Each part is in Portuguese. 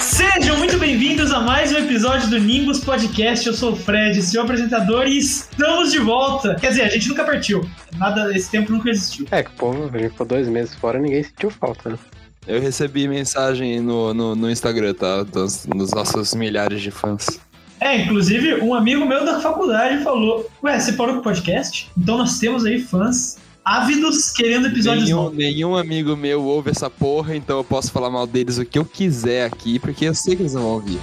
Sejam muito bem-vindos a mais um episódio do Nimbus Podcast. Eu sou o Fred, seu apresentador, e estamos de volta. Quer dizer, a gente nunca partiu. Nada, esse tempo nunca existiu. É que, pô, a gente ficou dois meses fora ninguém sentiu falta, né? Eu recebi mensagem no, no, no Instagram, tá? Dos, dos nossos milhares de fãs. É, inclusive, um amigo meu da faculdade falou: Ué, você parou com o podcast? Então nós temos aí fãs ávidos querendo episódios Nenhum, novos. nenhum amigo meu ouve essa porra, então eu posso falar mal deles o que eu quiser aqui, porque eu sei que eles não vão ouvir.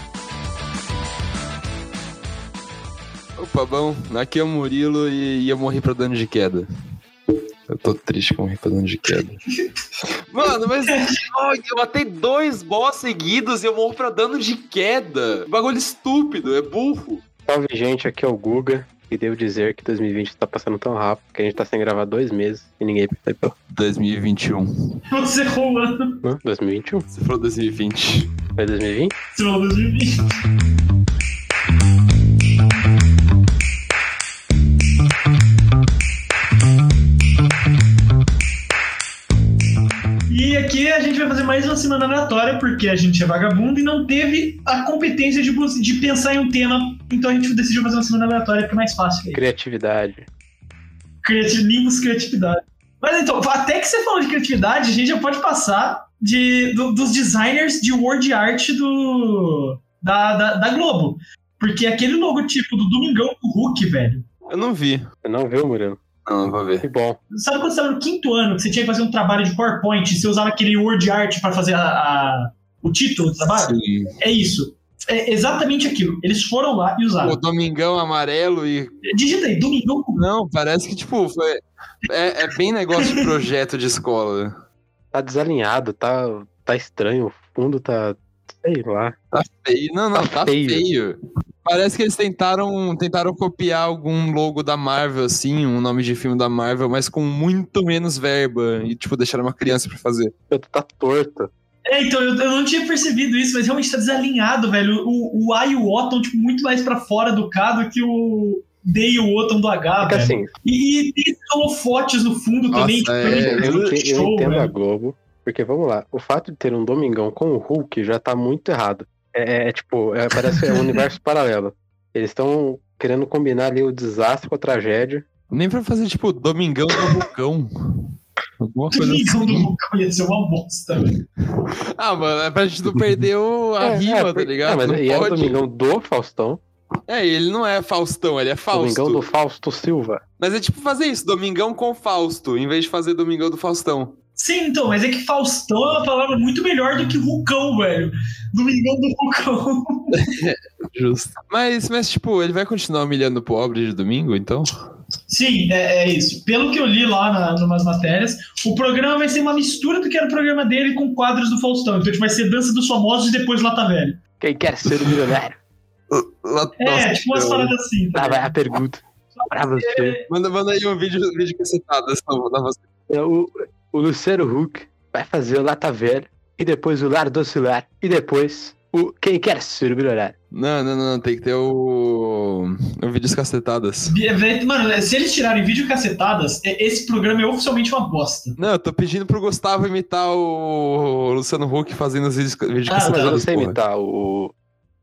Opa, bom, aqui é o Murilo e, eu morri pra dano de queda. Eu tô triste eu morri pra dano de queda. Mano, mas ai, eu matei dois boss seguidos e eu morro pra dano de queda. Bagulho estúpido, é burro. Salve, gente, aqui é o Guga. E devo dizer que 2020 tá passando tão rápido que a gente tá sem gravar dois meses e ninguém percebeu. 2021. Você errou o ano. Hã? 2021? Você falou 2020. Foi 2020? Você falou 2020. Aqui a gente vai fazer mais uma semana aleatória, porque a gente é vagabundo e não teve a competência de, de pensar em um tema. Então a gente decidiu fazer uma semana aleatória, porque é mais fácil. Criatividade. Criati Nimbus criatividade. Mas então, até que você falou de criatividade, a gente já pode passar de, do- dos designers de word art do, da, da, da Globo. Porque aquele logotipo do Domingão do Hulk, velho. Eu não vi. Você não viu, Murilo? Não, vou ver. Que bom. Sabe quando você estava no quinto ano, que você tinha que fazer um trabalho de PowerPoint e você usava aquele word art para fazer a, a- o título do trabalho? Sim. É isso. É exatamente aquilo. Eles foram lá e O usaram. Domingão amarelo e. Digita aí, Domingão com Não, parece que, tipo, foi. É, é bem negócio de projeto de escola. Tá desalinhado, tá, tá estranho. O fundo tá. Sei lá. Tá feio. Não, não, Tá tá, feio. feio. Parece que eles tentaram, tentaram copiar algum logo da Marvel, assim, um nome de filme da Marvel, mas com muito menos verba. E, tipo, deixaram uma criança pra fazer. Tá torto. É, então, eu, eu não tinha percebido isso, mas realmente tá desalinhado, velho. O, o A e o O estão, tipo, muito mais pra fora do K do que o D e o O estão do H, É que velho. assim, E, e tem holofotes no fundo Nossa, também, tipo, é, também eu, eu show, entendo a velho. Globo. Porque vamos lá, o fato de ter um Domingão com o Hulk já tá muito errado. É, é, tipo, é, parece um universo paralelo. Eles estão querendo combinar ali o desastre com a tragédia. Nem pra fazer, tipo, Domingão do Vulcão. Alguma coisa Domingão do assim. Hulk ia ser uma bosta, velho. Ah, mano, é pra gente não perder o- a É, rima, é, tá ligado? é, mas não e era o. Domingão do Faustão. É, ele não é Faustão, ele é Fausto. Domingão do Fausto Silva. Mas é tipo fazer isso, Domingão com Fausto, em vez de fazer Domingão do Faustão. Sim, então, mas é que Faustão é uma palavra muito melhor do que Hulcão, velho. Domingão do Hulcão. Justo. Mas, mas, tipo, ele vai continuar humilhando o pobre de domingo, então? Sim, é, é isso. Pelo que eu li lá na, numas matérias, o programa vai ser uma mistura do que era o programa dele com quadros do Faustão. Então, tipo, vai ser Dança dos Famosos e depois Lata Velho. Quem quer ser o milionário? Lá- É, Nossa, tipo umas eu- paradas assim. tá Ah, vai a pergunta. Pra você. Manda, manda aí um vídeo, vídeo cacetado dessa da você. É, O, Luciano Huck vai fazer o Lata Velha. E depois o Lar Docilar. E depois o Quem quer ser o milionário? Não, não, não, tem que ter o. O vídeos cacetadas. Mano, se eles tirarem vídeo cacetadas, é- esse programa é oficialmente uma bosta. Não, eu tô pedindo pro Gustavo imitar o Luciano Huck fazendo os vídeos, vídeos Ah, Mas eu não cacetadas. sei porra. imitar o.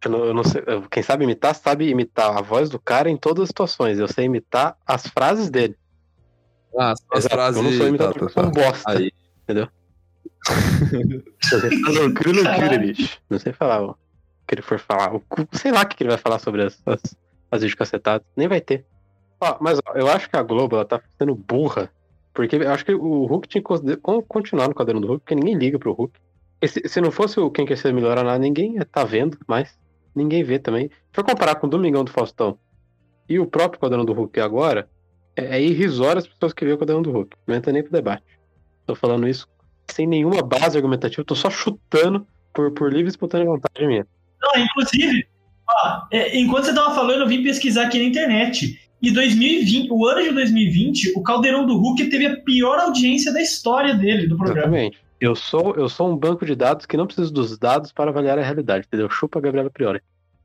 Eu não, eu não sei, quem sabe imitar, sabe imitar a voz do cara em todas as situações. Eu sei imitar as frases dele. Ah, as frases. Eu não sou tá, tá, eu sou um tá. bosta. Aí. Eu loucura, loucura, bicho. Não sei falar o que ele for falar. O sei lá o que ele vai falar sobre as, as, as videocacetadas. Nem vai ter. Ó, mas ó, eu acho que a Globo ela tá sendo burra. Porque eu acho que o Hulk tinha que continuar no caderno do Hulk, porque ninguém liga pro Hulk. Se, se não fosse o Quem Quer Ser Milionário, ninguém ia tá vendo mais. Ninguém vê também. Se for comparar com o Domingão do Faustão e o próprio quadrão do Hulk agora, é, é irrisório as pessoas que vê o quadrão do Hulk. Não entra nem pro debate. Tô falando isso sem nenhuma base argumentativa, tô só chutando por, por livre e espontânea vontade minha. Não, inclusive, ó, é, enquanto você tava falando, eu vim pesquisar aqui na internet. E 2020, o ano de 2020, o Caldeirão do Hulk teve a pior audiência da história dele, do programa. Exatamente. Eu sou, eu sou um banco de dados que não preciso dos dados para avaliar a realidade, entendeu? Chupa a Gabriela Priori.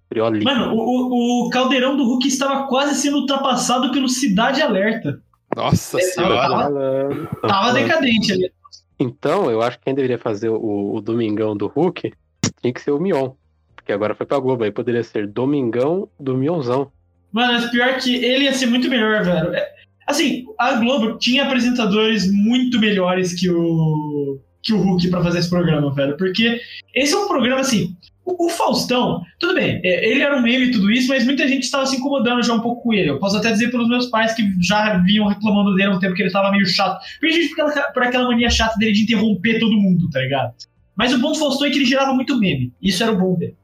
Criou ali. Mano, o, o- o caldeirão do Hulk estava quase sendo ultrapassado pelo Cidade Alerta. Nossa É, senhora. tava-. Tava decadente ali. Então, eu acho que quem deveria fazer o, o Domingão do Hulk tinha que ser o Mion. Porque agora foi pra Globo, aí poderia ser Domingão do Mionzão. Mano, mas pior que ele ia ser muito melhor, velho. É, Assim, a Globo tinha apresentadores muito melhores que o que o Hulk pra fazer esse programa, velho. Porque esse é um programa assim. O, Faustão, tudo bem, é, ele era um meme e tudo isso, mas muita gente estava se incomodando já um pouco com ele. Eu posso até dizer pelos meus pais que já vinham reclamando dele há um tempo que ele estava meio chato. Principalmente por aquela, por aquela mania chata dele de interromper todo mundo, tá ligado? Mas o bom do Faustão é que ele gerava muito meme. Isso era o bom dele.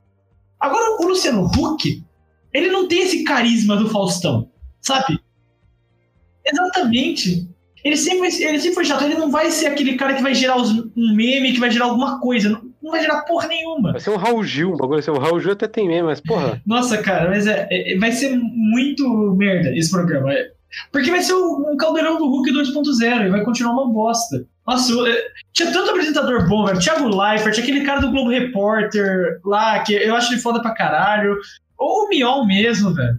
Agora, o Luciano Huck, ele não tem esse carisma do Faustão, sabe? Exatamente. Ele sempre, ele sempre foi chato. Ele não vai ser aquele cara que vai gerar os- um meme, que vai gerar alguma coisa. Não, vai gerar porra nenhuma. Vai ser um Raul Gil, um bagulho assim. O Raul Gil até tem mesmo, mas porra. Nossa, cara, mas é, é- vai ser muito merda esse programa. é. Porque vai ser um, um caldeirão do Hulk 2.0 e vai continuar uma bosta. Nossa, é, tinha tanto apresentador bom, velho. Thiago Leifert, aquele cara do Globo Repórter lá, que eu acho ele foda pra caralho. Ou o Mion mesmo, velho.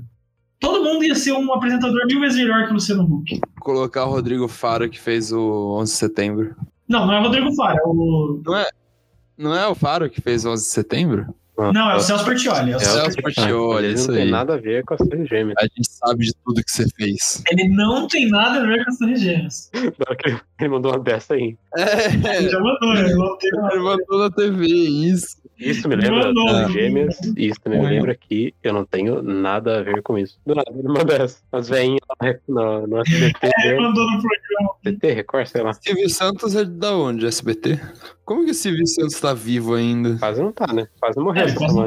Todo mundo ia ser um apresentador mil vezes melhor que o Luciano Huck. Colocar o Rodrigo Faro que fez o 11 de setembro. Não, não é o Rodrigo Fara, é o... Não é o Faro que fez o 11 de setembro? Não, é o Celso Portioli. É o É o Celso Portioli. Ele isso não tem aí. nada a ver com as três gêmeas. A gente sabe de tudo que você fez. Ele não tem nada a ver com as Torres Gêmeas. Ele- Ele mandou uma dessa aí. É, Ele já mandou? Não tem nada. ele mandou na TV, isso. Isso me lembra Mandou. das gêmeas. E isso também me lembra que eu não tenho nada a ver com isso. Do nada, ele manda essa. As veinhas lá no, no SBT, Ele né? mandou no programa. SBT, Record, sei lá. Silvio Santos é da onde? SBT? Como que o Silvio Santos tá vivo ainda? Quase não tá, né? Quase morreu. É, ele quase não.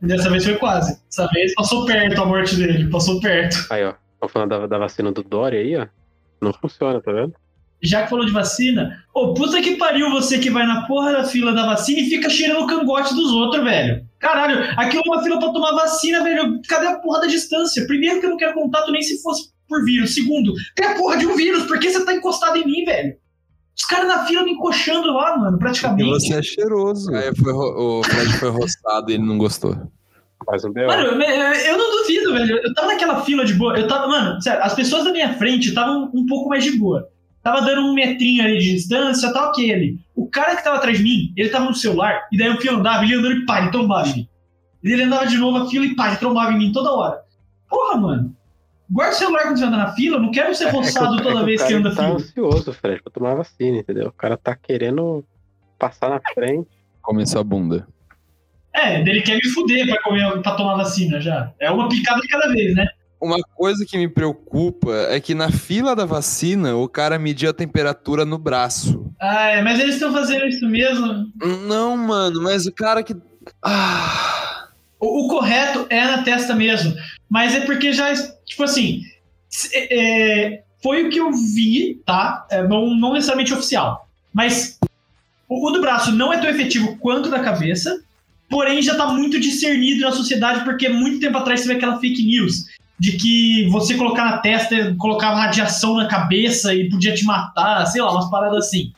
Dessa vez foi quase. Dessa vez passou perto a morte dele. Passou perto. Aí, ó. Tô falando da, da vacina do Dória aí, ó. Não funciona, tá vendo? Já que falou de vacina, ô puta que pariu você que vai na porra da fila da vacina e fica cheirando o cangote dos outros, velho. Caralho, aqui é uma fila pra tomar vacina, velho. Cadê a porra da distância? Primeiro que eu não quero contato nem se fosse por vírus. Segundo, tem a porra de um vírus, por que você tá encostado em mim, velho? Os caras na fila me encoxando lá, mano, E praticamente. você é cheiroso. Aí foi, ro- o Fred foi roçado e ele não gostou. Quase um B.O. Mano, eu- eu não duvido, velho. Eu tava naquela fila de boa. Eu tava, mano, sério, as pessoas da minha frente estavam um pouco mais de boa. Tava dando um metrinho ali de distância, tá ok ali. O cara que tava atrás de mim, ele tava no celular, e daí o fio andava, ele andando e pá, ele trombava em mim. E ele andava de novo a fila e pá, ele trombava em mim toda hora. Porra, mano. Guarda o celular quando você anda na fila, eu não quero ser É que o- roçado é toda o vez que anda tá fila. ansioso, Fred, pra tomar vacina, entendeu? O cara tá querendo passar na frente. Começou a bunda. É, ele quer me fuder pra, comer, pra tomar vacina já. É uma picada de cada vez, né? Uma coisa que me preocupa é que na fila da vacina o cara mediu a temperatura no braço. Ah, é, mas eles estão fazendo isso mesmo. Não, mano, mas o cara que. Ah. O, o correto é na testa mesmo. Mas é porque já, tipo assim, se- é, foi o que eu vi, tá? É, não, não necessariamente oficial. Mas o, o do braço não é tão efetivo quanto o da cabeça, porém já tá muito discernido na sociedade, porque muito tempo atrás teve aquela fake news de que você colocar na testa colocava radiação na cabeça e podia te matar, sei lá, umas paradas assim.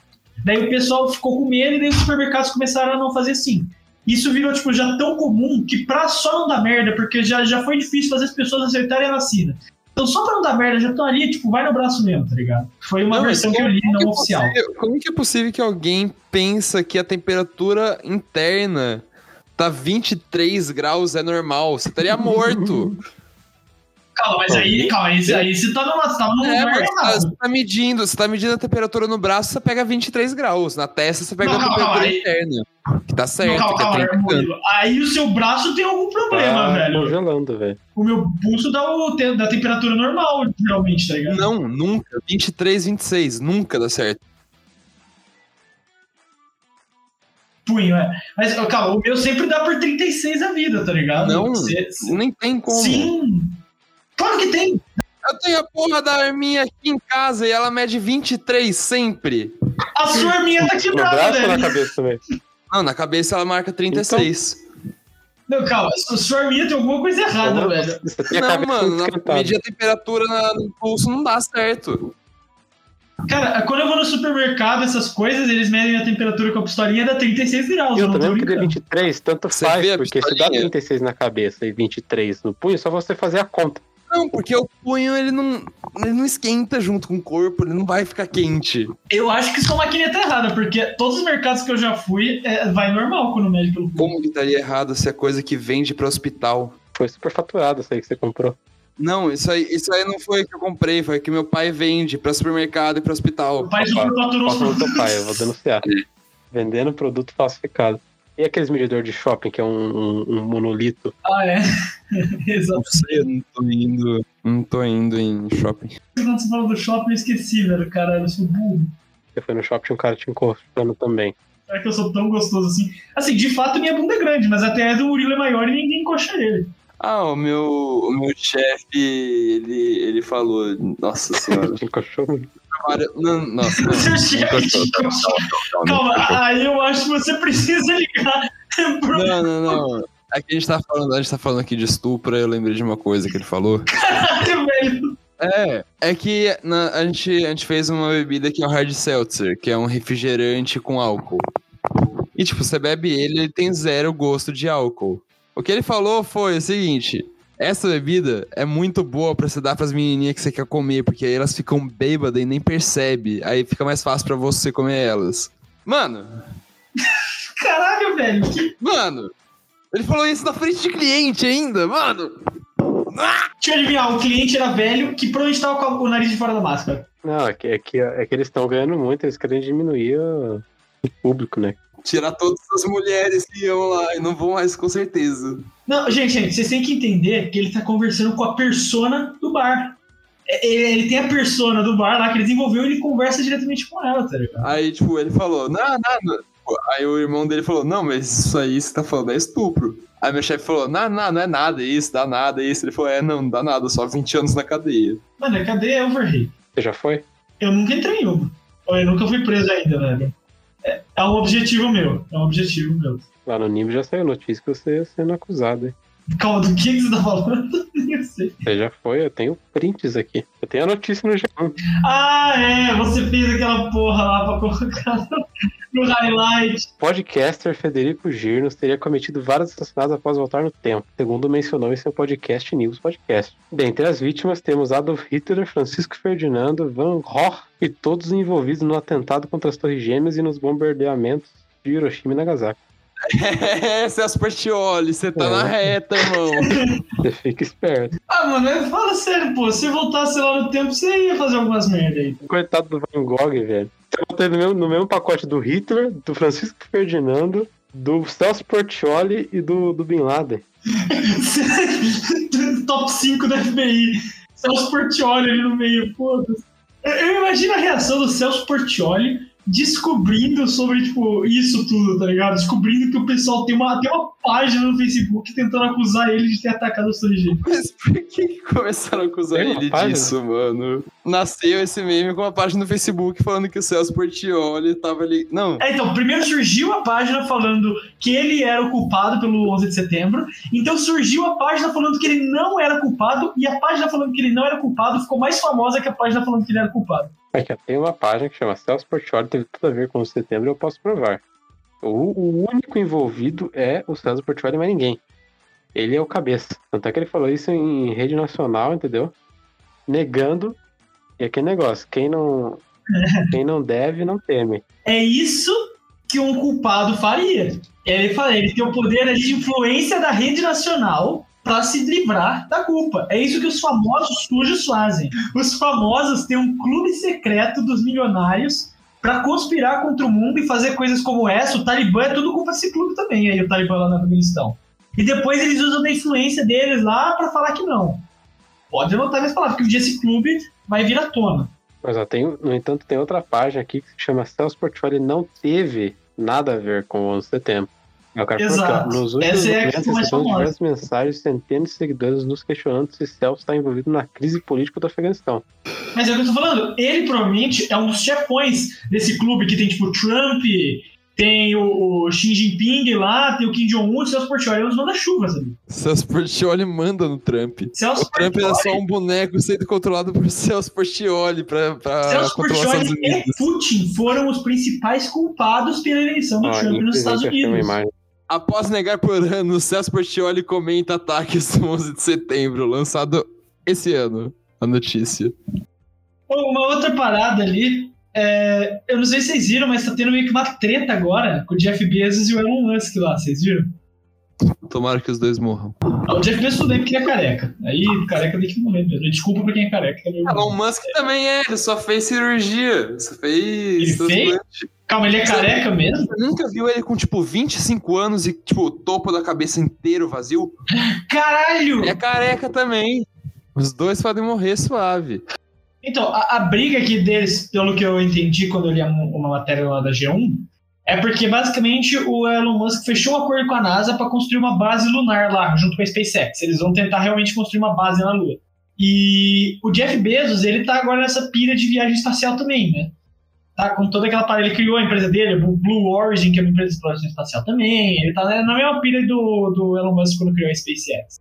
Daí o pessoal ficou com medo e daí os supermercados começaram a não fazer assim. Isso virou, tipo, já tão comum que pra só não dar merda, porque já, já foi difícil fazer as pessoas acertarem a vacina. Então, só pra não dar merda, já estão ali, tipo, vai no braço mesmo, tá ligado? Foi uma Não, versão que eu li, que não é oficial. possível- como que é possível que alguém pensa que a temperatura interna tá 23 graus é normal? Você estaria morto. Calma, mas aí, calma, aí, aí você tá numa, você tava num é, lugar mas você tá, errado. você tá medindo, você tá medindo a temperatura no braço, você pega 23 graus. Na testa, você pega Não, a calma, temperatura calma, aí- interna. Que tá certo, Não, calma, que é calma, 30 tanto. Murilo. Aí o seu braço tem algum problema, tá velho. congelando, velho. O meu pulso dá, o, dá temperatura normal, geralmente, tá ligado? Não, nunca. 23, 26, nunca dá certo. Punho, é. Mas, calma, o meu sempre dá por 36 a vida, tá ligado? Não, Cê- cê- Nem tem como. Sim. Claro que tem. Eu tenho a porra da arminha aqui em casa e ela mede 23 sempre. A sua arminha tá No quebrada, braço ou na velho. cabeça também? Não, na cabeça ela marca 36. Não, calma, a sua arminha tem alguma coisa errada, Não, velho. Não, mano, medir a temperatura na- no pulso não dá certo. Cara, quando eu vou no supermercado, essas coisas, eles medem a temperatura com a pistolinha dá 36 graus. Eu não tô também queria brincando. 23, tanto Você faz, porque se dá pistolinha? 36 na cabeça e 23 no punho, é só você fazer a conta. Não, porque o punho ele não, ele não esquenta junto com o corpo, ele não vai ficar quente. Eu acho que sua máquina tá errada, porque todos os mercados que eu já fui, é, vai normal quando mede pelo punho. Como que estaria errado se é coisa que vende para hospital? Foi super faturado isso aí que você comprou. Não, isso aí, isso aí não foi que eu comprei, foi que meu pai vende para supermercado e para O hospital. pai Opa, Posso no teu pai, eu vou denunciar. Vendendo produto falsificado. E aqueles medidor de shopping, que é um, um- um monolito? Ah, é. Exato. Não sei, eu não tô indo, não tô indo em shopping. Quando você falou do shopping, eu esqueci, velho. Cara, eu sou burro. Você foi no shopping e um cara te encostando também. Será que eu sou tão gostoso assim? Assim, de fato, minha bunda é grande, mas até a do Murilo é maior e ninguém encoxa ele. Ah, o meu, o meu chefe, ele, ele falou, nossa senhora. Te encoxou muito. Não, nossa, não, não, Calma, aí eu acho que você precisa ligar pro Não, não, não. Aqui a gente tá falando, a gente tá falando aqui de estupro, eu lembrei de uma coisa que ele falou. caralho, velho. É, é que na- a, gente, a gente fez uma bebida que é o hard seltzer, que é um refrigerante com álcool. E tipo, você bebe ele, ele tem zero gosto de álcool. O que ele falou foi o seguinte: essa bebida é muito boa pra você dar pras menininhas que você quer comer, porque aí elas ficam bêbadas e nem percebe. Aí fica mais fácil pra você comer elas. Mano, Caralho, velho. Que... mano, ele falou isso na frente de cliente ainda, mano. Deixa eu adivinhar, o cliente era velho que provavelmente tava com o nariz de fora da máscara. Não, é que, é que, é que eles estão ganhando muito, eles querem diminuir o, o público, né? Tirar todas as mulheres que iam lá e não vão mais com certeza. Não, gente, gente, vocês têm que entender que ele tá conversando com a persona do bar. É, Ele, ele tem a persona do bar lá que ele desenvolveu e ele conversa diretamente com ela, tá ligado? Aí, tipo, ele falou, não, nada. Aí o irmão dele falou, não, mas isso aí você tá falando é estupro. Aí meu chefe falou, não, não, não é nada isso, dá nada isso. Ele falou, é, não, não dá nada, só 20 anos na cadeia. Mano, cadê é overrate? Você já foi? Eu nunca entrei em uma. Eu nunca fui preso ainda, velho. É, é um objetivo meu. É um objetivo meu. Lá no Nimbo já saiu notícia que você sendo acusado, hein? Calma, do que, que você tá falando? Você já foi, eu tenho prints aqui. Eu tenho a notícia no G1. Ah, é, você fez aquela porra lá pra colocar no, no highlight. Podcaster Federico Girnos teria cometido vários assassinatos após voltar no tempo, segundo mencionou em seu podcast News Podcast. Dentre as vítimas temos Adolf Hitler, Francisco Ferdinando, Van Gogh e todos envolvidos no atentado contra as Torres Gêmeas e nos bombardeamentos de Hiroshima e Nagasaki. É, Celso Portioli, você tá É. na reta, irmão. Você fica esperto. Ah, mano, é- fala sério, pô. Se voltasse lá no tempo, você ia fazer algumas merda aí. Coitado do Van Gogh, velho. Você botei no mesmo, no mesmo pacote do Hitler, do Francisco Ferdinando, do Celso Portioli e do, do Bin Laden. Top 5 da FBI. Celso Portioli ali no meio, foda-se. Eu, eu imagino a reação do Celso Portioli descobrindo sobre, tipo, isso tudo, tá ligado? Descobrindo que o pessoal tem uma, tem uma página no Facebook tentando acusar ele de ter atacado Torres Gêmeas. Mas por que começaram a acusar Tem ele disso, mano? Nasceu esse meme com uma página no Facebook falando que o Celso Portioli tava ali. Não, É, então, primeiro surgiu a página falando que ele era o culpado pelo 11 de setembro. Então surgiu a página falando que ele não era culpado. E a página falando que ele não era culpado ficou mais famosa que a página falando que ele era culpado. Aqui, ó, tem uma página que chama Celso Portioli, teve tudo a ver com o setembro, eu posso provar. O, o único envolvido é o Celso Portioli e mais ninguém. Ele é o cabeça. Tanto é que ele falou isso em rede nacional, entendeu? Negando. E aquele negócio, quem não, quem não deve, não teme. É isso que um culpado faria. Ele fala, ele tem o poder ali de influência da rede nacional para se livrar da culpa. É isso que os famosos sujos fazem. Os famosos têm um clube secreto dos milionários para conspirar contra o mundo e fazer coisas como essa. O Talibã é tudo culpa desse clube também, aí o Talibã lá no Afeganistão. E depois eles usam da influência deles lá para falar que não. Pode anotar minhas palavras, que um dia esse clube vai vir à tona. Mas ó, tem, no entanto, tem outra página aqui que se chama Celso Portioli não teve nada a ver com o 11 de setembro. Eu quero Exato. nos últimos Essa é a questão mais famosa. mensagens centenas de seguidores nos questionando se Celso está envolvido na crise política do Afeganistão. Mas é o que eu tô falando, ele provavelmente é um dos chefões desse clube que tem, tipo, Trump, tem o, o Xi Jinping lá, tem o Kim Jong-un, o Celso Portioli é uns manda-chuva, sabe? Celso Portioli manda no Trump. Celso O Trump é Portioli- só um boneco sendo controlado por Celso Portioli pra, pra Celso Portioli e Unidos. Putin foram os principais culpados pela eleição do Ó, Trump nos Estados achei uma Unidos. imagem. Após negar por anos, Celso Portioli comenta ataques do 11 de setembro, lançado esse ano, a notícia. Uma outra parada ali, é, eu não sei se vocês viram, mas tá tendo meio que uma treta agora com o Jeff Bezos e o Elon Musk lá, vocês viram? Tomara que os dois morram. Ah, O Jeff Bezos tudo bem porque ele é careca. Aí careca tem que morrer mesmo. Desculpa pra quem é careca. que é irmão. Elon Musk também é, ele só fez cirurgia. Só fez. Ele fez? Calma, ele é careca mesmo? Você nunca viu ele com, tipo, 25 anos e, tipo, o topo da cabeça inteiro vazio? Caralho! Ele é careca também. Os dois podem morrer suave. Então, a, a briga aqui deles, pelo que eu entendi quando eu li uma matéria lá da G1, é porque basicamente o Elon Musk fechou um acordo com a NASA para construir uma base lunar lá, junto com a SpaceX. Eles vão tentar realmente construir uma base na Lua. E o Jeff Bezos, ele tá agora nessa pira de viagem espacial também, né? Tá com toda aquela parada, ele criou a empresa dele, o Blue Origin, que é uma empresa de exploração espacial também. Ele tá na mesma pira do, do Elon Musk quando criou a SpaceX.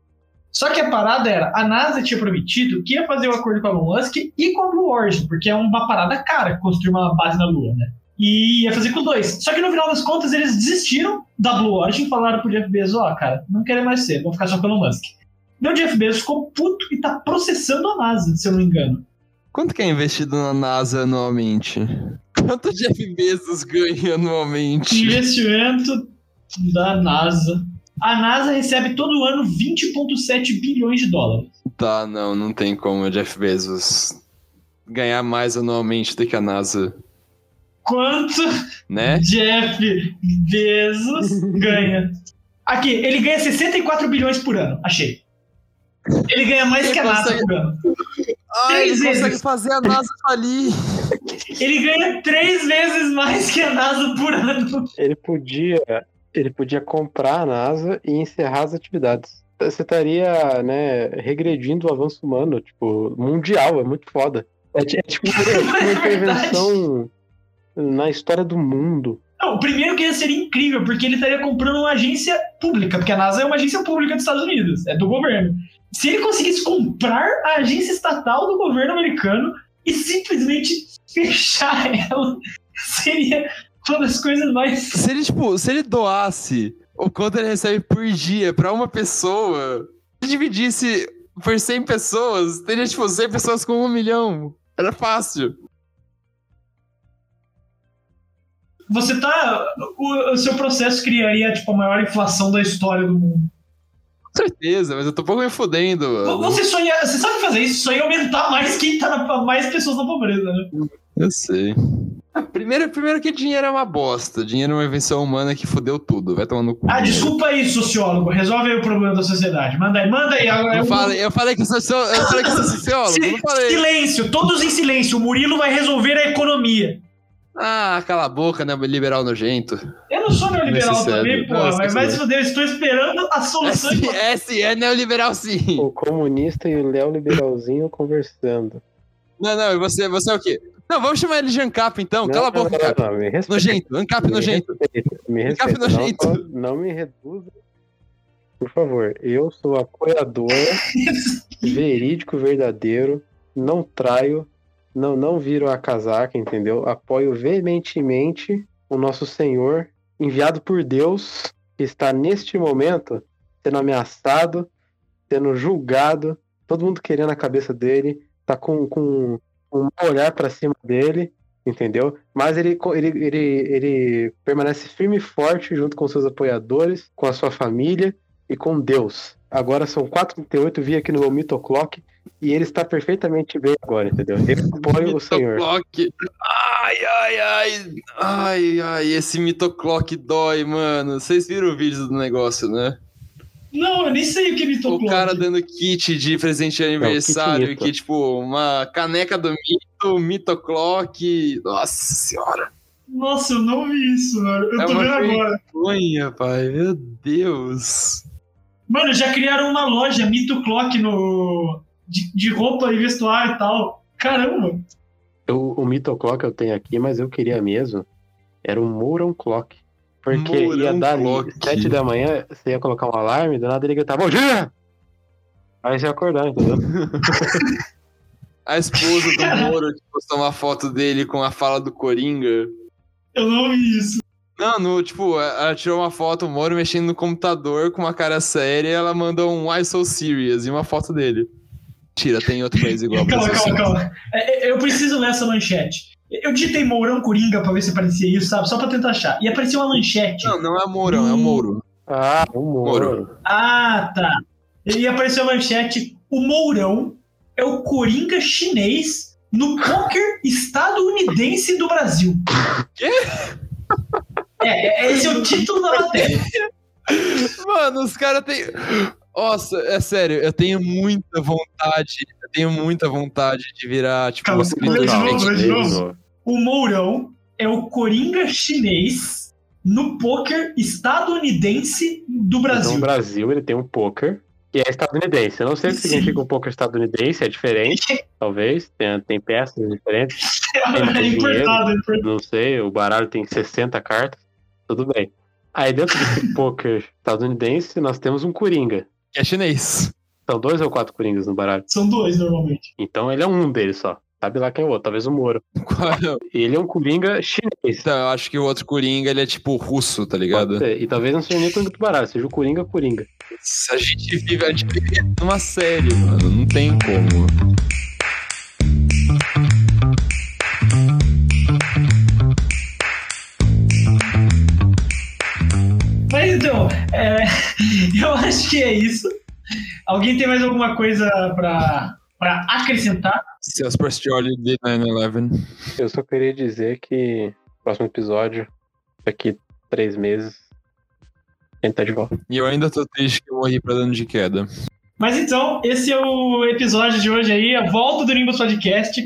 Só que a parada era, a NASA tinha prometido que ia fazer o acordo com a Elon Musk e com a Blue Origin, porque é uma parada cara construir uma base na Lua, né? E ia fazer com dois. Só que no final das contas eles desistiram da Blue Origin e falaram pro Jeff Bezos, ó, cara, não quero mais ser, vou ficar só com o Elon Musk. O Jeff Bezos ficou puto e tá processando a NASA, se eu não me engano. Quanto que é investido na NASA anualmente? Quanto Jeff Bezos ganha anualmente? Investimento da NASA. A NASA recebe todo ano 20,7 bilhões de dólares. Tá, não, não tem como o Jeff Bezos ganhar mais anualmente do que a NASA, Quanto né? Jeff Bezos ganha? Aqui, ele ganha 64 bilhões por ano, achei. Ele ganha mais Ele que a NASA consegue- por ano. Ai, ele Três consegue vezes. fazer a NASA falir. Ele ganha três vezes mais que a NASA por ano. Ele podia, ele podia comprar a NASA e encerrar as atividades. Você estaria, né, regredindo o avanço humano, tipo, mundial, é muito foda. É, é tipo uma, é tipo uma intervenção na história do mundo. Não, o primeiro que ia ser incrível, porque ele estaria comprando uma agência pública, porque a NASA é uma agência pública dos Estados Unidos, é do governo. Se ele conseguisse comprar a agência estatal do governo americano e simplesmente fechar ela, seria uma das coisas mais. Se ele, tipo, se ele doasse o quanto ele recebe por dia pra uma pessoa, se dividisse por 100 pessoas, teria, tipo, 100 pessoas com um milhão. Era fácil. Você tá. O, o seu processo criaria, tipo, a maior inflação da história do mundo. Com certeza, mas eu tô um pouco me fudendo, mano. Você sonha. Você sabe fazer isso? Ia aumentar mais quem tá na, mais pessoas na pobreza, né? Eu sei. Ah, Primeiro, primeiro que dinheiro é uma bosta. Dinheiro é uma invenção humana que fudeu tudo. Vai tomar no cu. Ah, desculpa aí, sociólogo. Resolve aí o problema da sociedade. Manda aí, manda aí. Eu Eu- falei, eu falei que sou, so- eu falei que sou sociólogo. Silêncio, todos em silêncio. O Murilo vai resolver a economia. Ah, cala a boca, né, liberal nojento. Eu não sou neoliberal também, pô. Não, Mas, mas eu estou esperando a solução. S, S é neoliberal sim. O comunista e o Léo Liberalzinho conversando. Não, não, e você, você é o quê? Não, vamos chamar ele de Ancap então. Cala a boca, não, Ancap. não, me respeita. Nojento, Ancap Me nojento. respeita, Me Ancap. Não, nojento. não me reduza. Por favor, eu sou apoiador, verídico, verdadeiro, não traio, não, não viro a casaca, entendeu? Apoio veementemente o nosso Senhor, enviado por Deus, que está neste momento sendo ameaçado, sendo julgado, todo mundo querendo a cabeça dele, tá com, com um olhar para cima dele, entendeu? Mas ele, ele, ele, ele permanece firme e forte junto com seus apoiadores, com a sua família e com Deus. Agora são 4h38, vi aqui no meu Mitoclock e ele está perfeitamente bem agora, entendeu? Eu apoio o Senhor. Mitoclock. Ai, ai, ai. Ai, ai, esse mitoclock dói, mano. Vocês viram o vídeo do negócio, né? Não, eu nem sei o que me tocou. O cara dando kit de presente de aniversário, mito. que tipo, uma caneca do mito, mitoclock. Nossa senhora. Nossa, eu não vi isso, mano. Eu É tô uma vendo agora. Vergonha, pai. Meu Deus. Mano, já criaram uma loja Mito Clock no... de, de roupa e vestuário e tal. Caramba. Eu, o Mitoclock eu tenho aqui, mas eu queria mesmo. Era o Moron Clock. Porque ia Mourão dar Clock. 7 da manhã, você ia colocar um alarme, do nada ele gritava, bom dia! Aí você ia acordar, entendeu? A esposa do Moro que postou uma foto dele com a fala do Coringa. Eu não vi isso. Não, no, tipo, ela tirou uma foto, o Moro mexendo no computador com uma cara séria e ela mandou um Why So Serious e uma foto dele. Tira, tem outro país igual Calma, você. calma, calma. É, é, Eu preciso ler essa manchete. Eu digitei Mourão Coringa pra ver se aparecia isso, sabe? Só pra tentar achar. E apareceu uma manchete. Não, não é Mourão, é o Moro. Ah, o Moro. Moro. Ah, tá. E apareceu a manchete: o Mourão é o Coringa chinês no poker estadunidense do Brasil. Quê? É, esse é o título da matéria. Mano, os caras têm. Nossa, é sério, eu tenho muita vontade. Eu tenho muita vontade de virar, tipo, Calma, um escritor de novo, de novo. O Mourão é o Coringa chinês no poker estadunidense do Então, Brasil. o Brasil, ele tem um poker que é estadunidense. Eu não sei o que Sim. significa um poker estadunidense, é diferente, talvez. Tem, tem peças diferentes. É importado, é importado. Não sei, o baralho tem 60 cartas. Tudo bem. Aí dentro desse poker estadunidense, nós temos um Coringa. É chinês. São dois ou quatro Coringas no baralho. São dois normalmente. Então ele é um deles só. Sabe lá quem é o outro, talvez o Moro. Qual é? Ele é um Coringa chinês. Então, eu acho que o outro Coringa, ele é tipo russo, tá Pode ligado? ser. E talvez não seja nem Coringa do baralho, seja o Coringa Coringa. Se a gente vive, a gente vive numa série, mano. Não tem como. É, eu acho que é isso. Alguém tem mais alguma coisa pra, pra acrescentar? Seus Prestioli de 9-11. Eu só queria dizer que próximo episódio, daqui três meses, a gente tá de volta. E eu ainda tô triste que eu morri pra dano de queda. Mas então, esse é o episódio de hoje aí, a volta do Nimbus Podcast.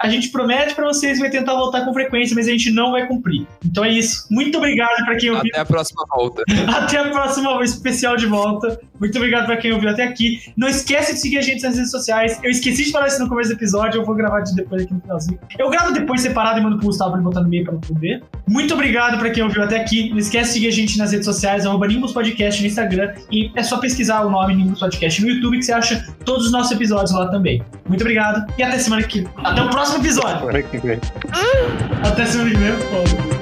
A gente promete pra vocês vai tentar voltar com frequência, mas a gente não vai cumprir. Então é isso. Muito obrigado pra quem ouviu. Até a próxima volta. Até a próxima especial de volta. Muito obrigado pra quem ouviu até aqui. Não esquece de seguir a gente nas redes sociais. Eu esqueci de falar isso no começo do episódio, eu vou gravar de depois aqui no finalzinho. Eu gravo depois separado e mando pro Gustavo ele botar no meio pra não poder. Muito obrigado pra quem ouviu até aqui. Não esquece de seguir a gente nas redes sociais, arroba Nimbus Podcast no Instagram. E é só pesquisar o nome Nimbus Podcast no YouTube que você acha todos os nossos episódios lá também. Muito obrigado e até semana que Até o próximo episódio. Agora que vem. Até semana que vem. foda.